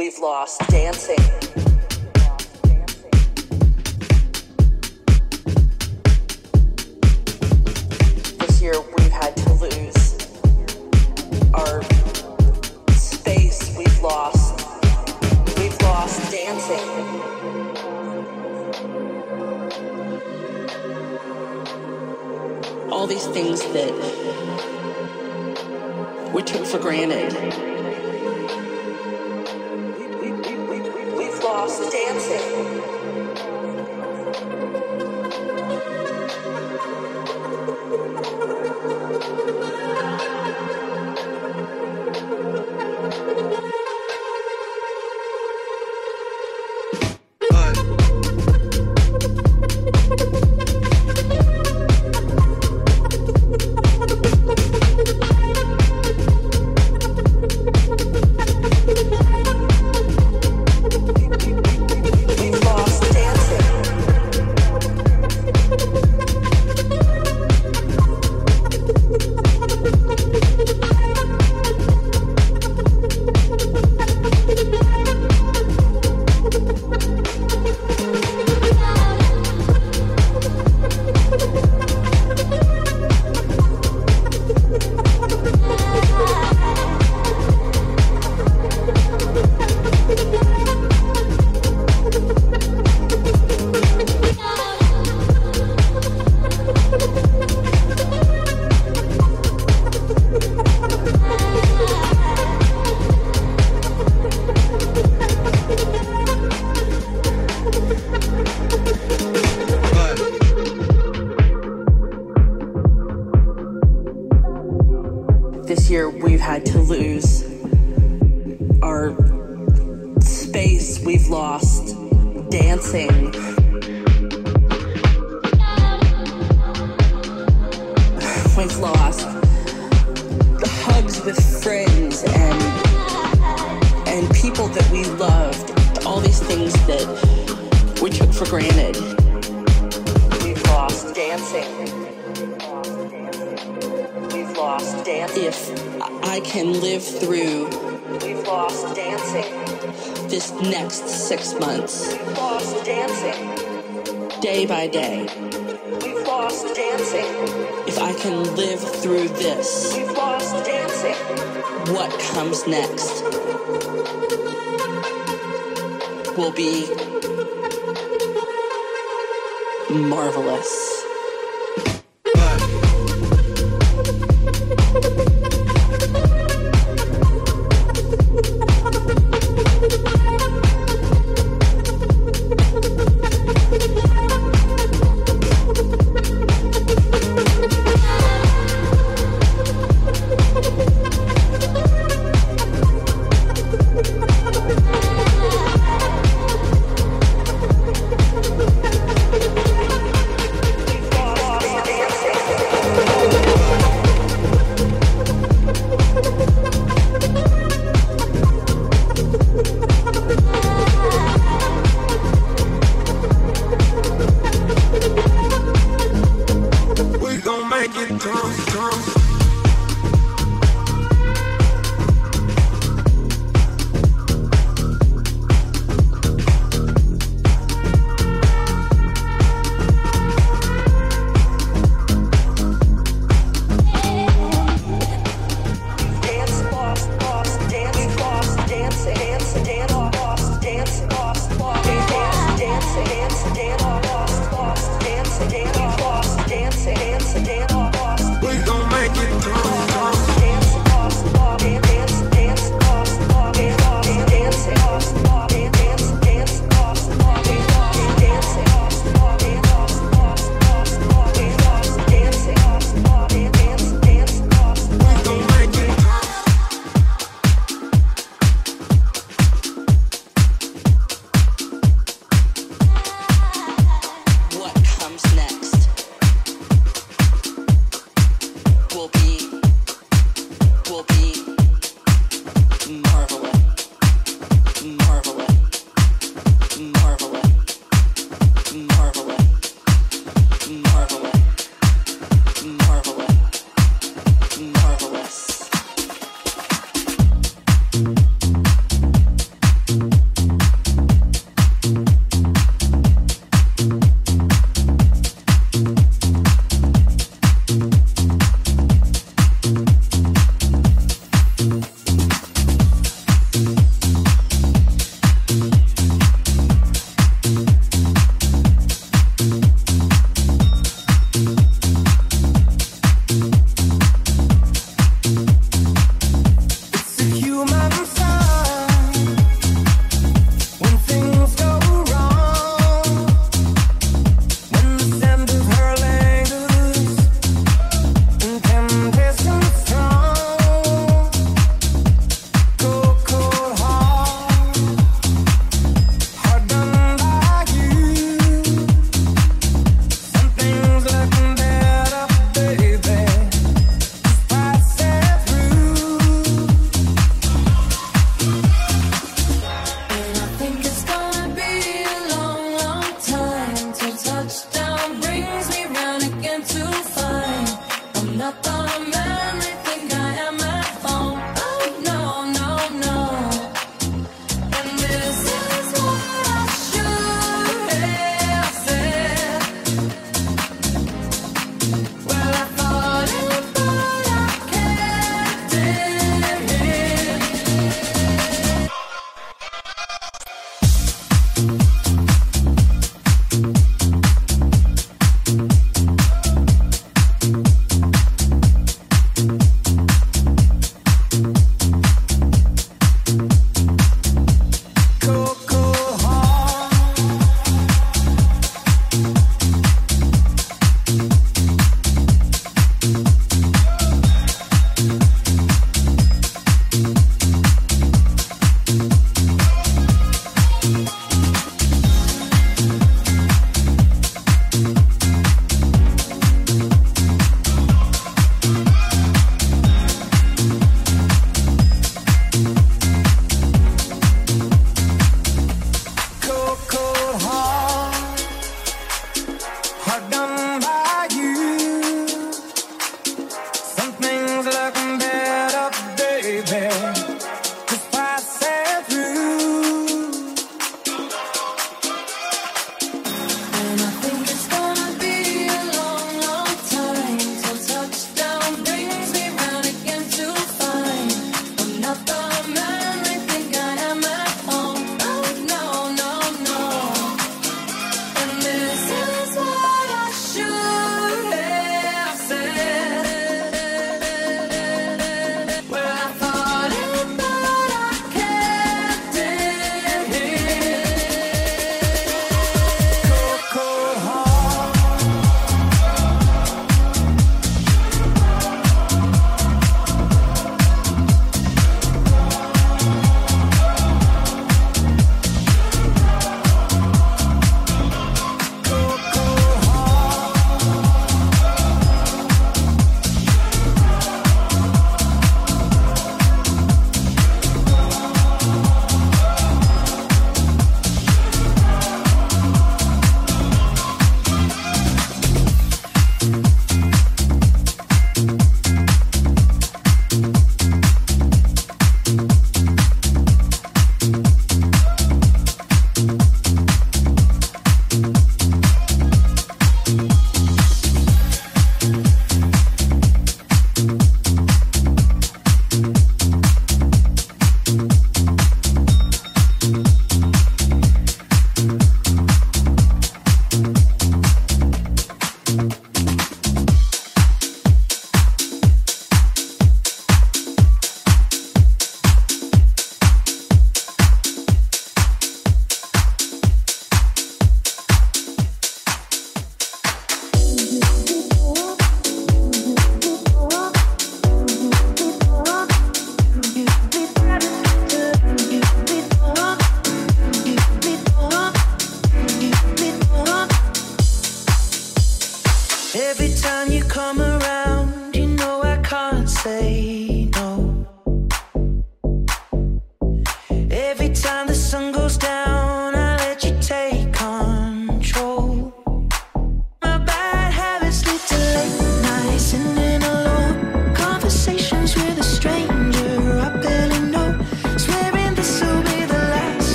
We've lost dancing. This year we've had to lose our space. We've lost. We've lost dancing. all these things that will be marvelous. through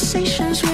conversations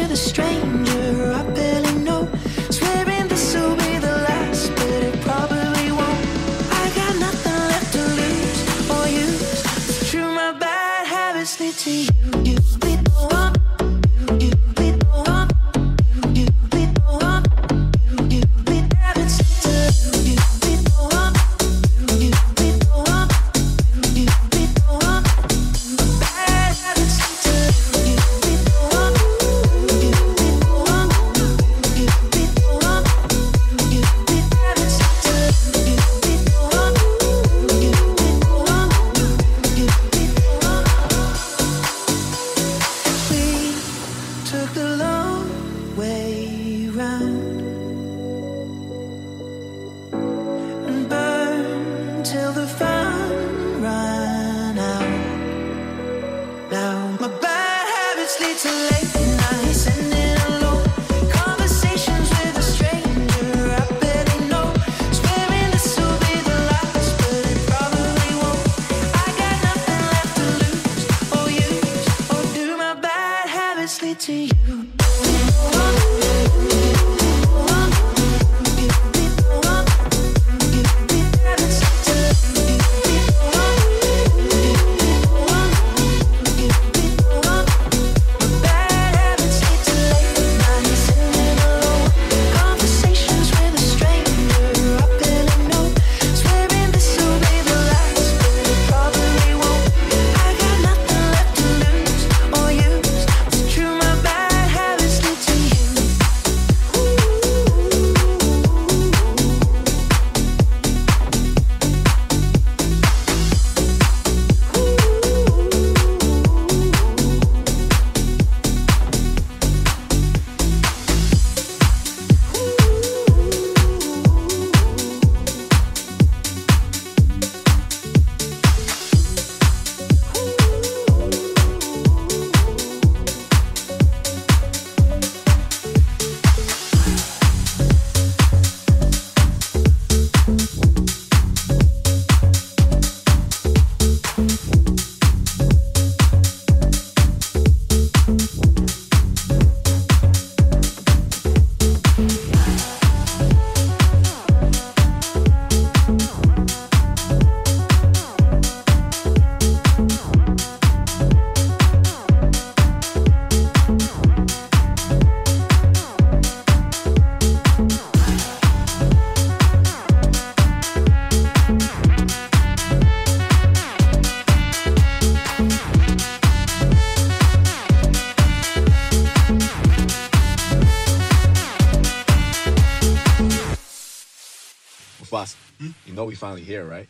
finally here, right?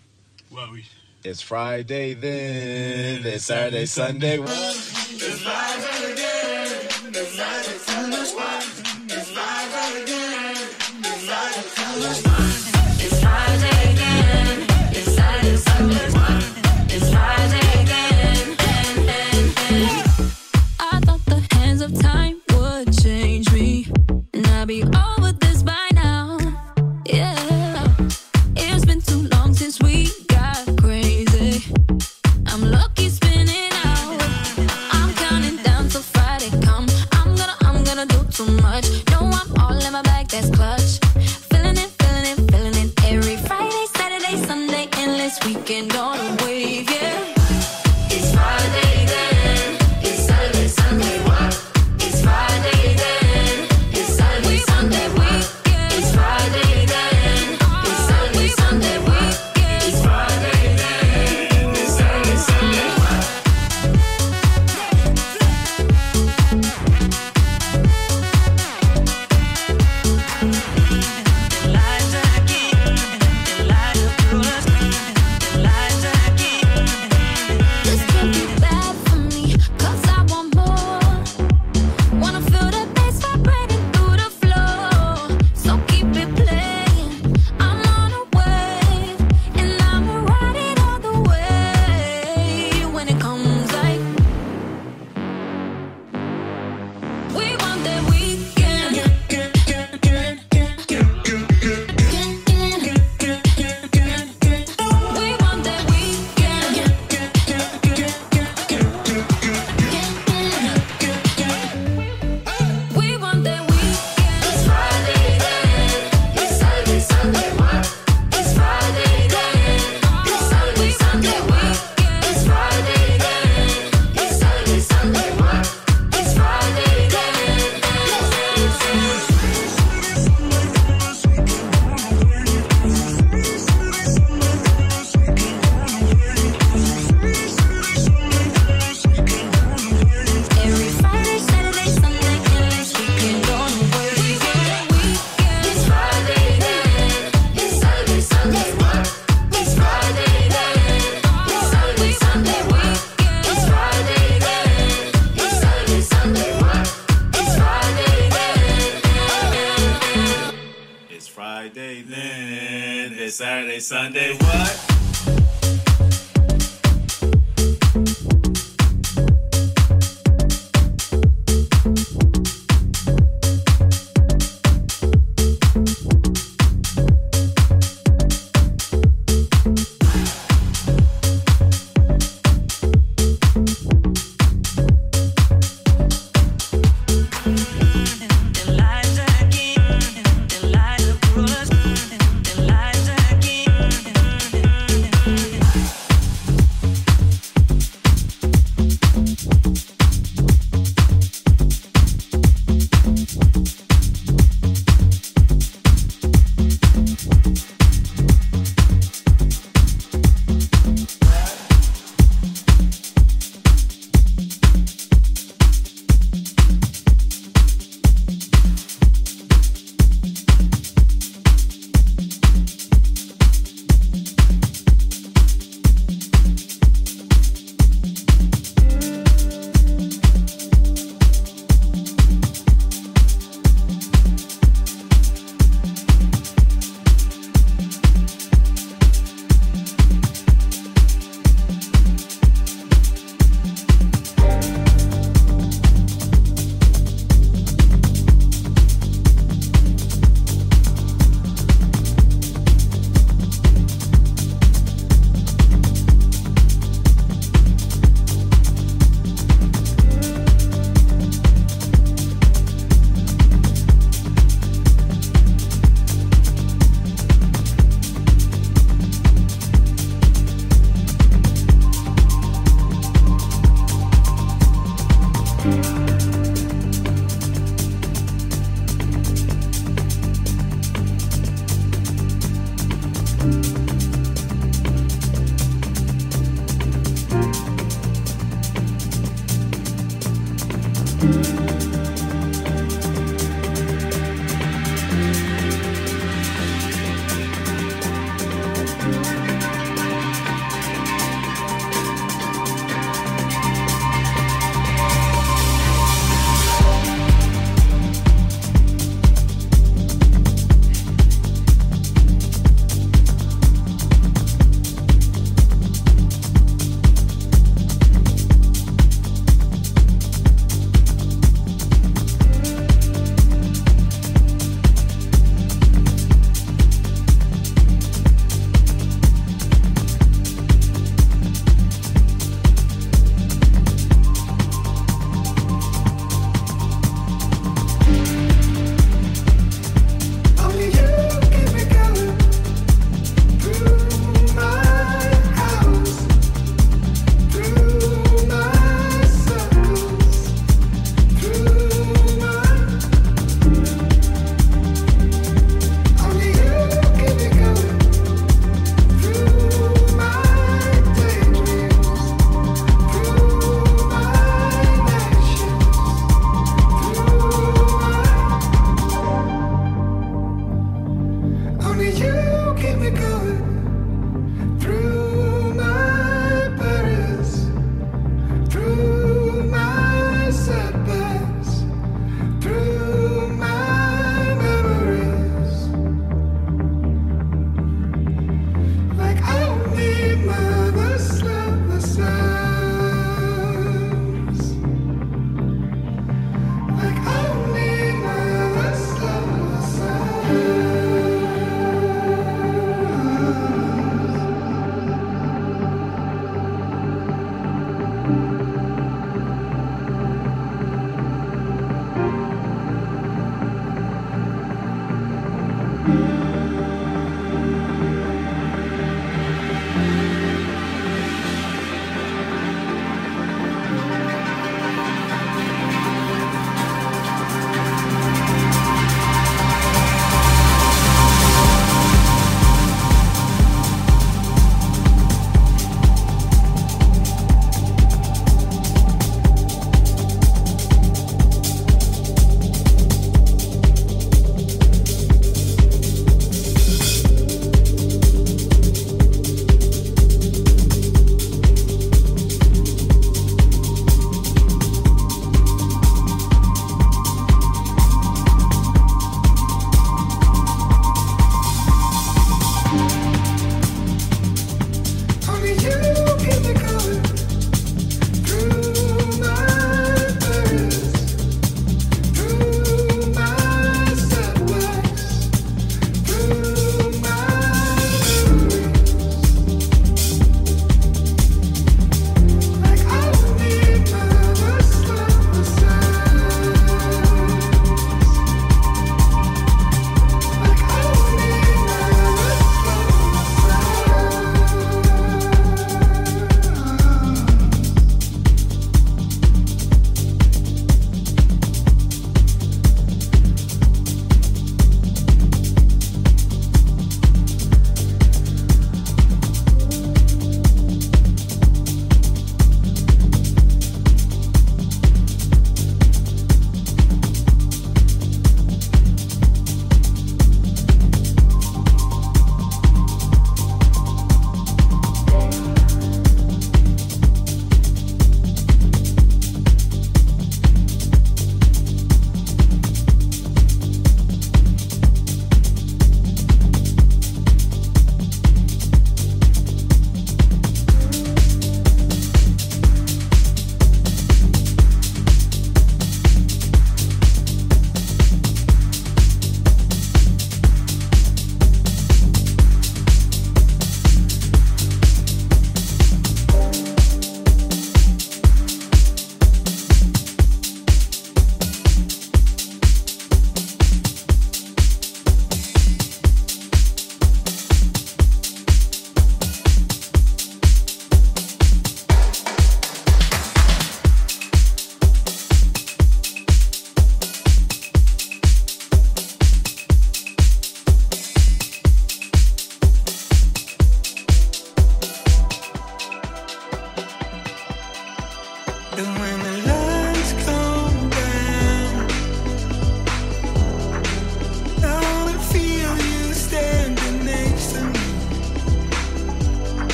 Well, we. It's Friday then. It's Saturday, Sunday.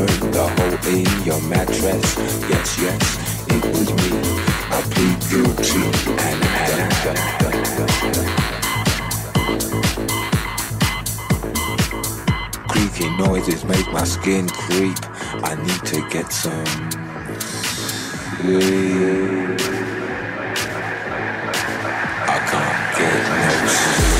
the hole in your mattress. Yes, yes, it was me. I plead guilty and had Creaky noises make my skin creep. I need to get some sleep. I can't get no sleep.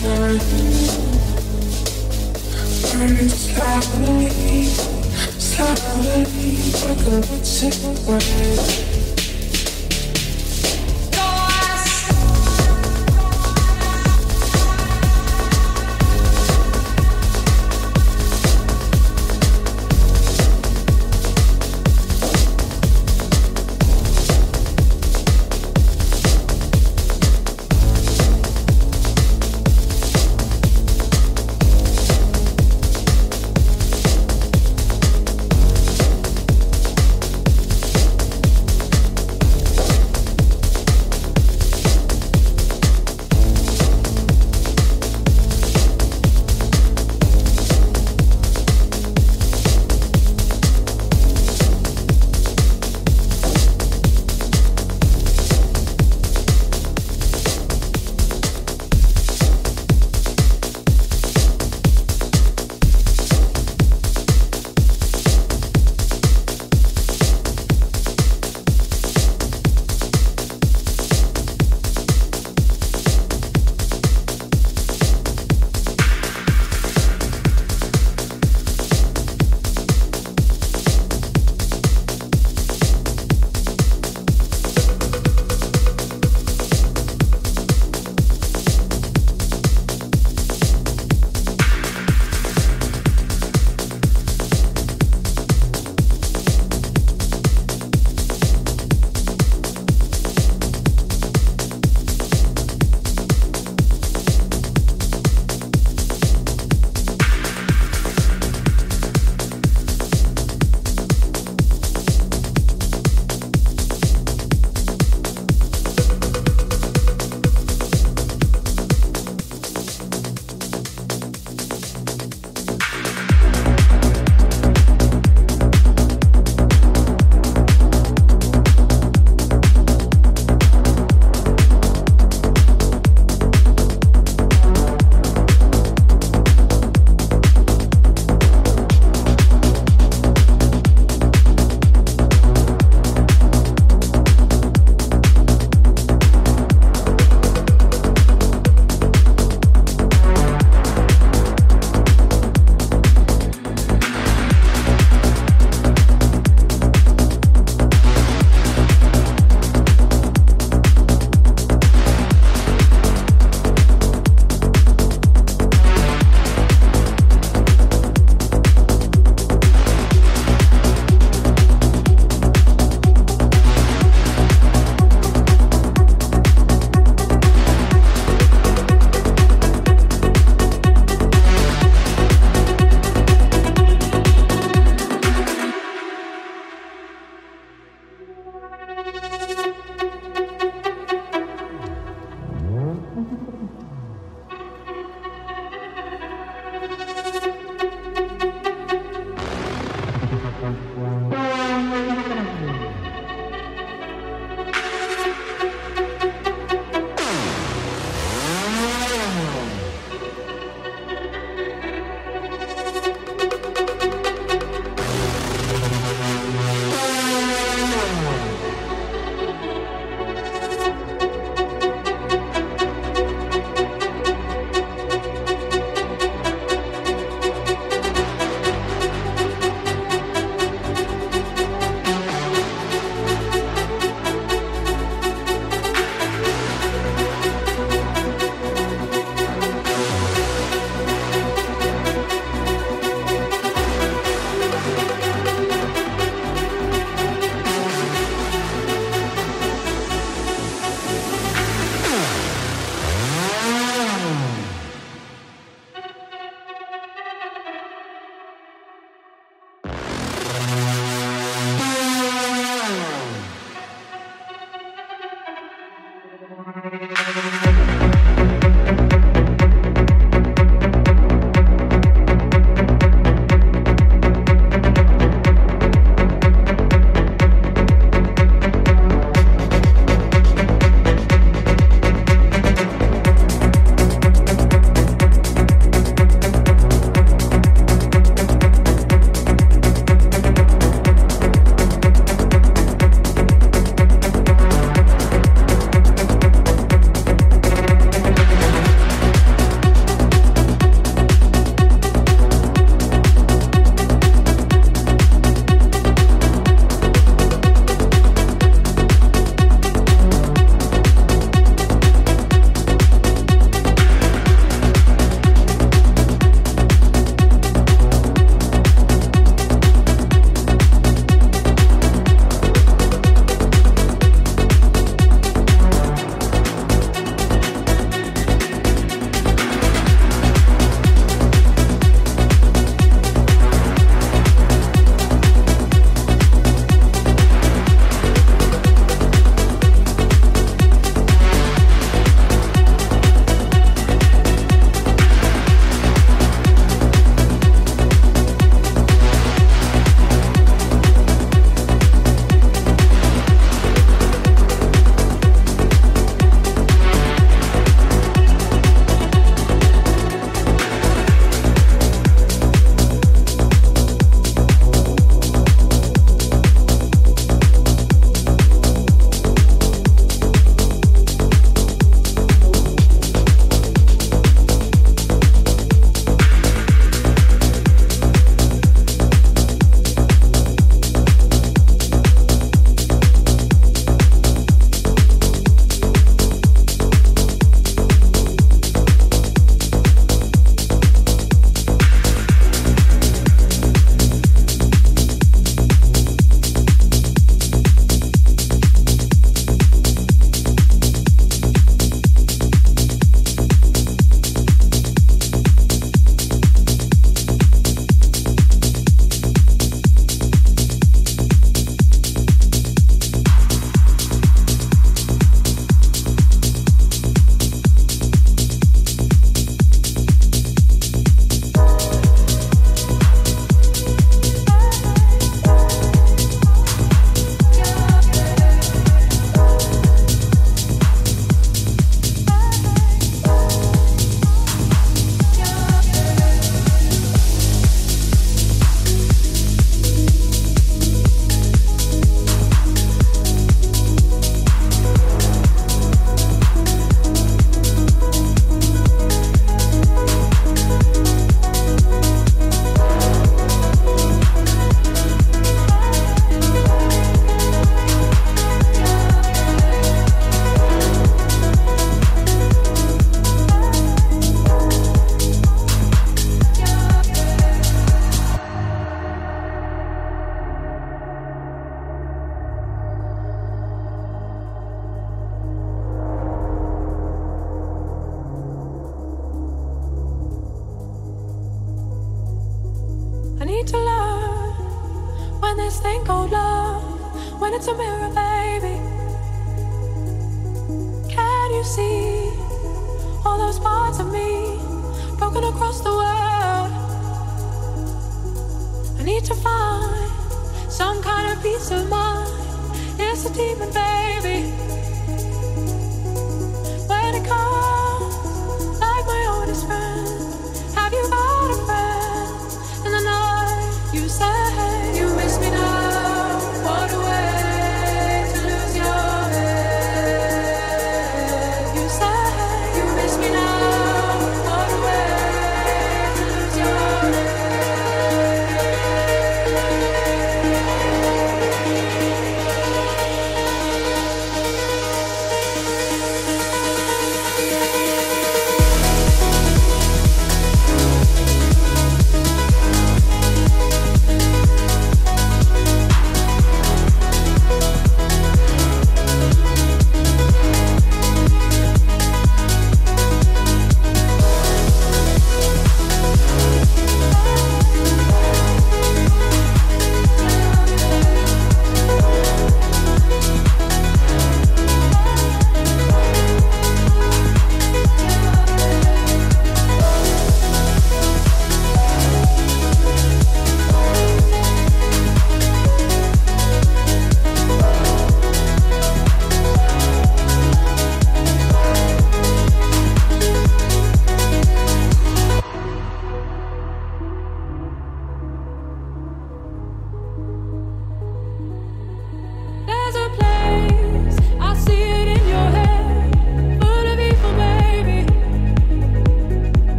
Burning slowly, slowly, like a cigarette.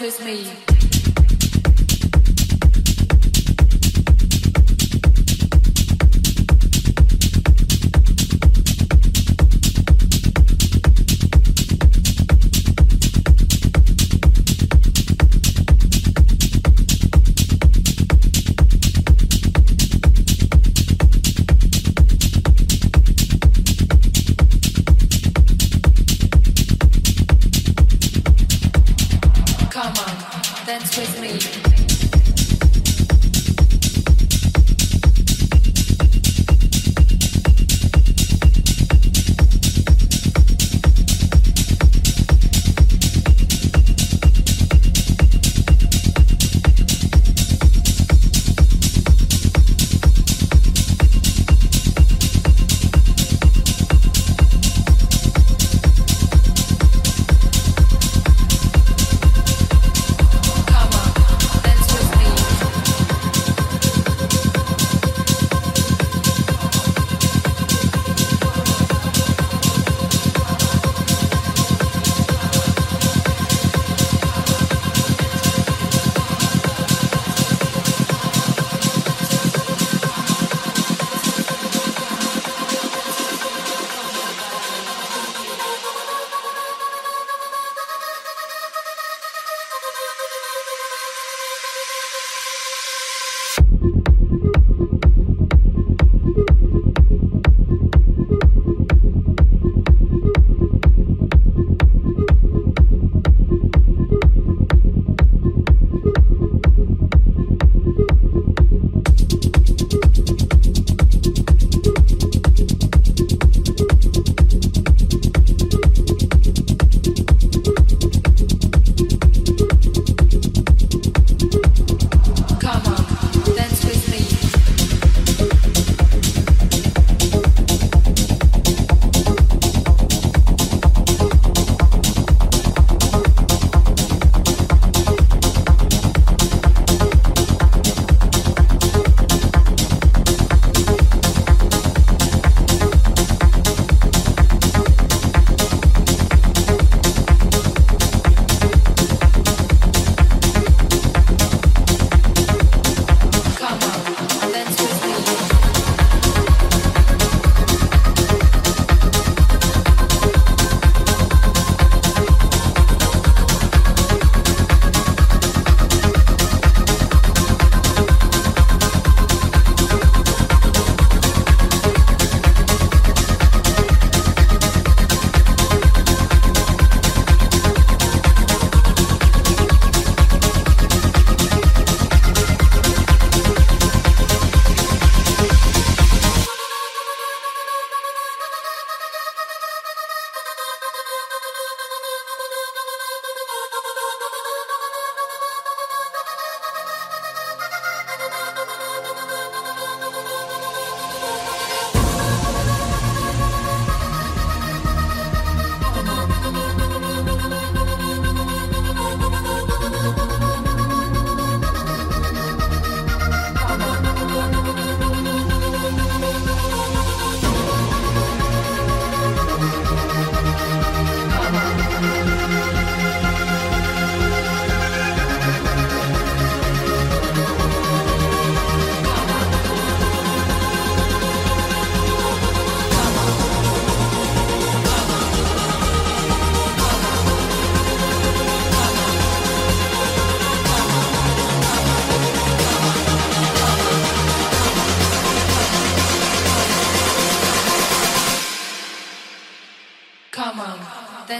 With me.